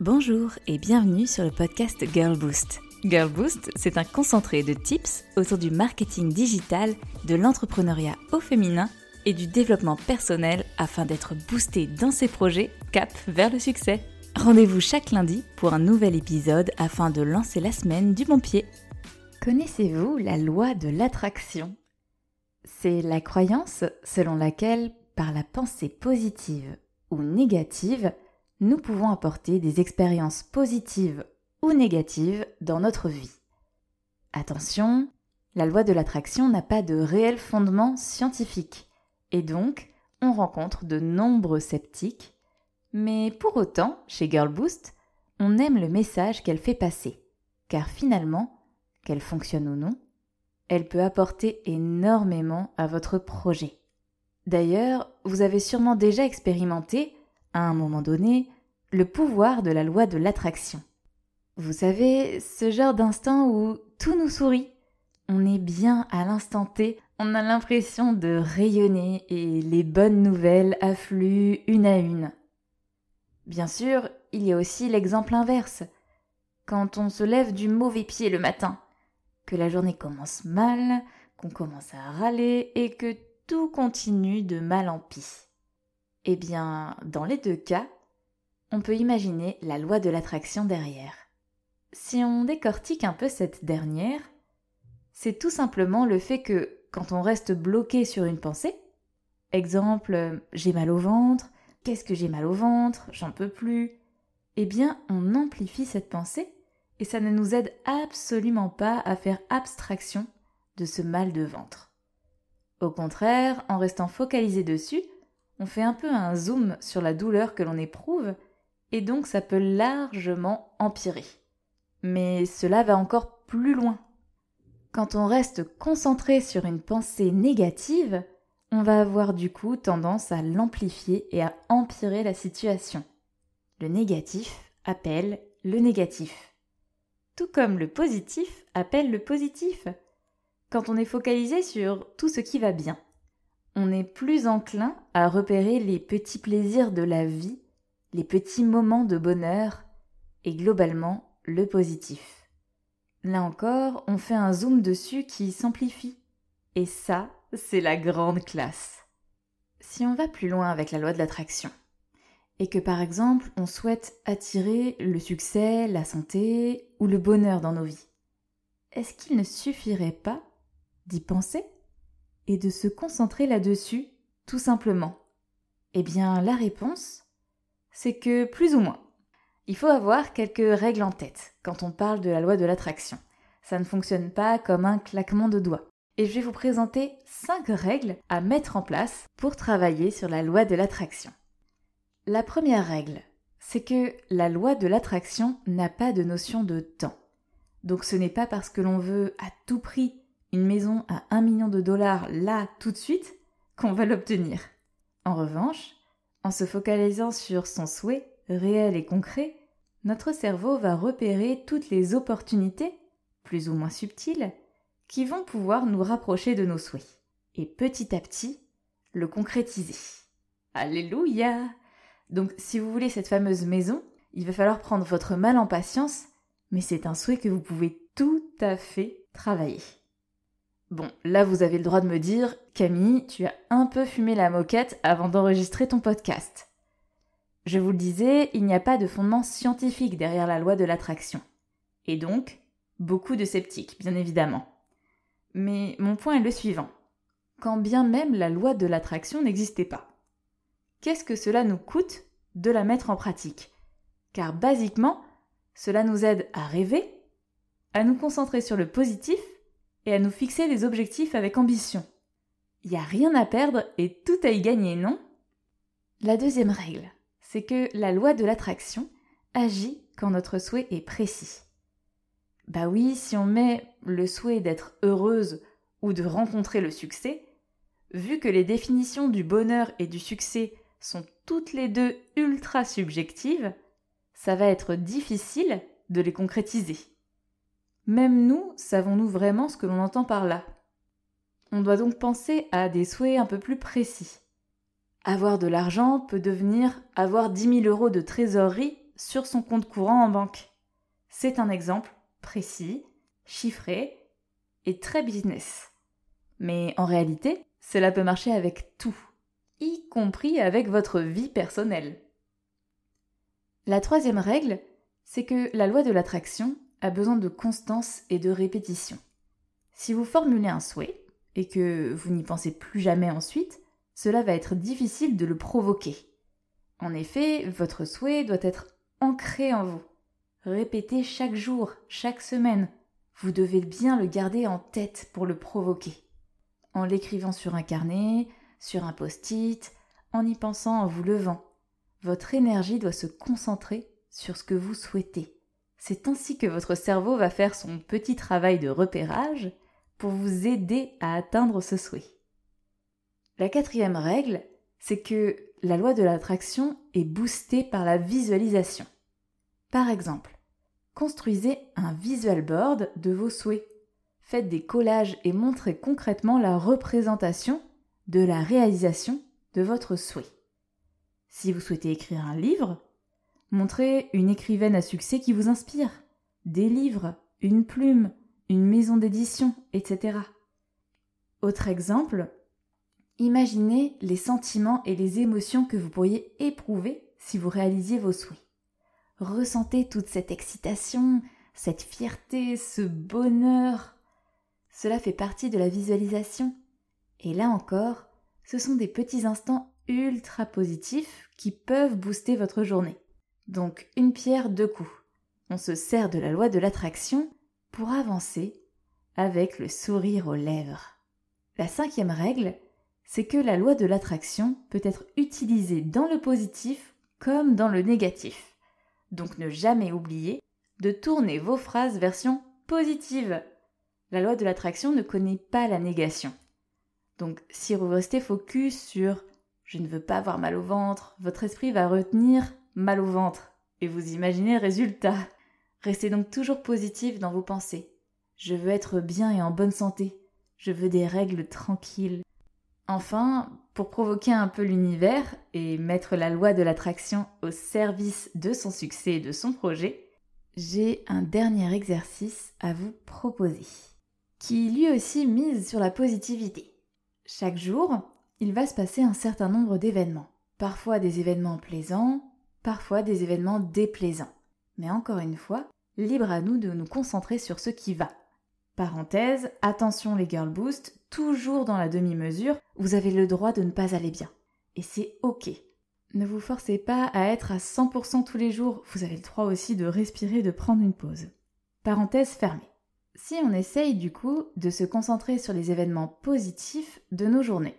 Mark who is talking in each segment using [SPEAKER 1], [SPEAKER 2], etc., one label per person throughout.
[SPEAKER 1] Bonjour et bienvenue sur le podcast Girl Boost. Girl Boost, c'est un concentré de tips autour du marketing digital, de l'entrepreneuriat au féminin et du développement personnel afin d'être boosté dans ses projets cap vers le succès. Rendez-vous chaque lundi pour un nouvel épisode afin de lancer la semaine du bon pied. Connaissez-vous la loi de l'attraction? C'est la croyance selon laquelle, par la pensée positive ou négative, nous pouvons apporter des expériences positives ou négatives dans notre vie. Attention, la loi de l'attraction n'a pas de réel fondement scientifique, et donc on rencontre de nombreux sceptiques, mais pour autant, chez Girl Boost, on aime le message qu'elle fait passer, car finalement, qu'elle fonctionne ou non, elle peut apporter énormément à votre projet. D'ailleurs, vous avez sûrement déjà expérimenté à un moment donné, le pouvoir de la loi de l'attraction. Vous savez, ce genre d'instant où tout nous sourit, on est bien à l'instant T, on a l'impression de rayonner et les bonnes nouvelles affluent une à une. Bien sûr, il y a aussi l'exemple inverse. Quand on se lève du mauvais pied le matin, que la journée commence mal, qu'on commence à râler et que tout continue de mal en pis. Eh bien, dans les deux cas, on peut imaginer la loi de l'attraction derrière. Si on décortique un peu cette dernière, c'est tout simplement le fait que quand on reste bloqué sur une pensée, exemple j'ai mal au ventre, qu'est-ce que j'ai mal au ventre, j'en peux plus, eh bien on amplifie cette pensée et ça ne nous aide absolument pas à faire abstraction de ce mal de ventre. Au contraire, en restant focalisé dessus, on fait un peu un zoom sur la douleur que l'on éprouve, et donc ça peut largement empirer. Mais cela va encore plus loin. Quand on reste concentré sur une pensée négative, on va avoir du coup tendance à l'amplifier et à empirer la situation. Le négatif appelle le négatif. Tout comme le positif appelle le positif. Quand on est focalisé sur tout ce qui va bien, on est plus enclin à repérer les petits plaisirs de la vie, les petits moments de bonheur et globalement le positif. Là encore, on fait un zoom dessus qui s'amplifie. Et ça, c'est la grande classe. Si on va plus loin avec la loi de l'attraction, et que par exemple on souhaite attirer le succès, la santé ou le bonheur dans nos vies, est-ce qu'il ne suffirait pas d'y penser? Et de se concentrer là-dessus, tout simplement Eh bien, la réponse, c'est que plus ou moins. Il faut avoir quelques règles en tête quand on parle de la loi de l'attraction. Ça ne fonctionne pas comme un claquement de doigts. Et je vais vous présenter 5 règles à mettre en place pour travailler sur la loi de l'attraction. La première règle, c'est que la loi de l'attraction n'a pas de notion de temps. Donc ce n'est pas parce que l'on veut à tout prix une maison à 1 million de dollars là tout de suite qu'on va l'obtenir. En revanche, en se focalisant sur son souhait réel et concret, notre cerveau va repérer toutes les opportunités, plus ou moins subtiles, qui vont pouvoir nous rapprocher de nos souhaits. Et petit à petit, le concrétiser. Alléluia Donc si vous voulez cette fameuse maison, il va falloir prendre votre mal en patience, mais c'est un souhait que vous pouvez tout à fait travailler. Bon, là vous avez le droit de me dire, Camille, tu as un peu fumé la moquette avant d'enregistrer ton podcast. Je vous le disais, il n'y a pas de fondement scientifique derrière la loi de l'attraction. Et donc, beaucoup de sceptiques, bien évidemment. Mais mon point est le suivant. Quand bien même la loi de l'attraction n'existait pas. Qu'est-ce que cela nous coûte de la mettre en pratique? Car basiquement, cela nous aide à rêver, à nous concentrer sur le positif et à nous fixer des objectifs avec ambition. Il n'y a rien à perdre et tout à y gagner, non? La deuxième règle, c'est que la loi de l'attraction agit quand notre souhait est précis. Bah oui, si on met le souhait d'être heureuse ou de rencontrer le succès, vu que les définitions du bonheur et du succès sont toutes les deux ultra subjectives, ça va être difficile de les concrétiser. Même nous, savons-nous vraiment ce que l'on entend par là? On doit donc penser à des souhaits un peu plus précis. Avoir de l'argent peut devenir avoir 10 000 euros de trésorerie sur son compte courant en banque. C'est un exemple précis, chiffré et très business. Mais en réalité, cela peut marcher avec tout, y compris avec votre vie personnelle. La troisième règle, c'est que la loi de l'attraction a besoin de constance et de répétition. Si vous formulez un souhait et que vous n'y pensez plus jamais ensuite, cela va être difficile de le provoquer. En effet, votre souhait doit être ancré en vous. Répétez chaque jour, chaque semaine. Vous devez bien le garder en tête pour le provoquer. En l'écrivant sur un carnet, sur un post-it, en y pensant en vous levant. Votre énergie doit se concentrer sur ce que vous souhaitez. C'est ainsi que votre cerveau va faire son petit travail de repérage pour vous aider à atteindre ce souhait. La quatrième règle, c'est que la loi de l'attraction est boostée par la visualisation. Par exemple, construisez un visual board de vos souhaits. Faites des collages et montrez concrètement la représentation de la réalisation de votre souhait. Si vous souhaitez écrire un livre, montrez une écrivaine à succès qui vous inspire, des livres, une plume, une maison d'édition, etc. Autre exemple, Imaginez les sentiments et les émotions que vous pourriez éprouver si vous réalisiez vos souhaits. Ressentez toute cette excitation, cette fierté, ce bonheur. Cela fait partie de la visualisation. Et là encore, ce sont des petits instants ultra positifs qui peuvent booster votre journée. Donc une pierre deux coups. On se sert de la loi de l'attraction pour avancer avec le sourire aux lèvres. La cinquième règle, c'est que la loi de l'attraction peut être utilisée dans le positif comme dans le négatif. Donc ne jamais oublier de tourner vos phrases version positive. La loi de l'attraction ne connaît pas la négation. Donc si vous restez focus sur je ne veux pas avoir mal au ventre, votre esprit va retenir mal au ventre et vous imaginez le résultat. Restez donc toujours positif dans vos pensées. Je veux être bien et en bonne santé. Je veux des règles tranquilles. Enfin, pour provoquer un peu l'univers et mettre la loi de l'attraction au service de son succès et de son projet, j'ai un dernier exercice à vous proposer, qui lui aussi mise sur la positivité. Chaque jour, il va se passer un certain nombre d'événements, parfois des événements plaisants, parfois des événements déplaisants. Mais encore une fois, libre à nous de nous concentrer sur ce qui va. Parenthèse, attention les girl boost, toujours dans la demi-mesure, vous avez le droit de ne pas aller bien. Et c'est ok. Ne vous forcez pas à être à 100% tous les jours, vous avez le droit aussi de respirer, de prendre une pause. Parenthèse fermée. Si on essaye du coup de se concentrer sur les événements positifs de nos journées,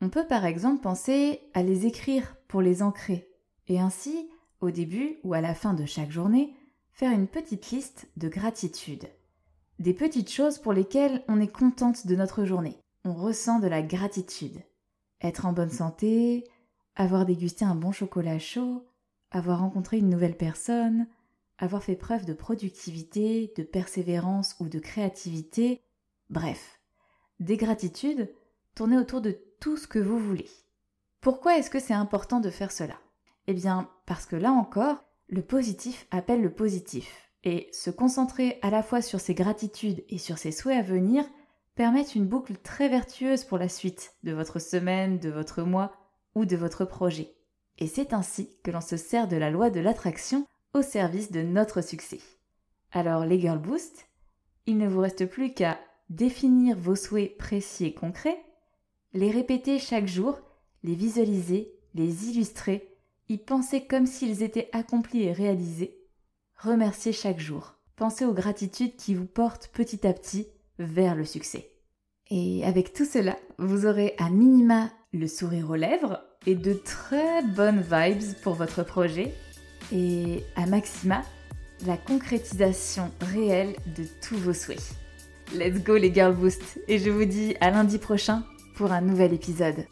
[SPEAKER 1] on peut par exemple penser à les écrire pour les ancrer, et ainsi, au début ou à la fin de chaque journée, faire une petite liste de gratitude des petites choses pour lesquelles on est contente de notre journée. On ressent de la gratitude. Être en bonne santé, avoir dégusté un bon chocolat chaud, avoir rencontré une nouvelle personne, avoir fait preuve de productivité, de persévérance ou de créativité, bref, des gratitudes tournées autour de tout ce que vous voulez. Pourquoi est-ce que c'est important de faire cela? Eh bien, parce que là encore, le positif appelle le positif. Et se concentrer à la fois sur ses gratitudes et sur ses souhaits à venir permettent une boucle très vertueuse pour la suite de votre semaine, de votre mois ou de votre projet. Et c'est ainsi que l'on se sert de la loi de l'attraction au service de notre succès. Alors les Girl Boost, il ne vous reste plus qu'à définir vos souhaits précis et concrets, les répéter chaque jour, les visualiser, les illustrer, y penser comme s'ils étaient accomplis et réalisés, Remerciez chaque jour. Pensez aux gratitudes qui vous portent petit à petit vers le succès. Et avec tout cela, vous aurez à minima le sourire aux lèvres et de très bonnes vibes pour votre projet. Et à maxima, la concrétisation réelle de tous vos souhaits. Let's go les Girl Boost et je vous dis à lundi prochain pour un nouvel épisode.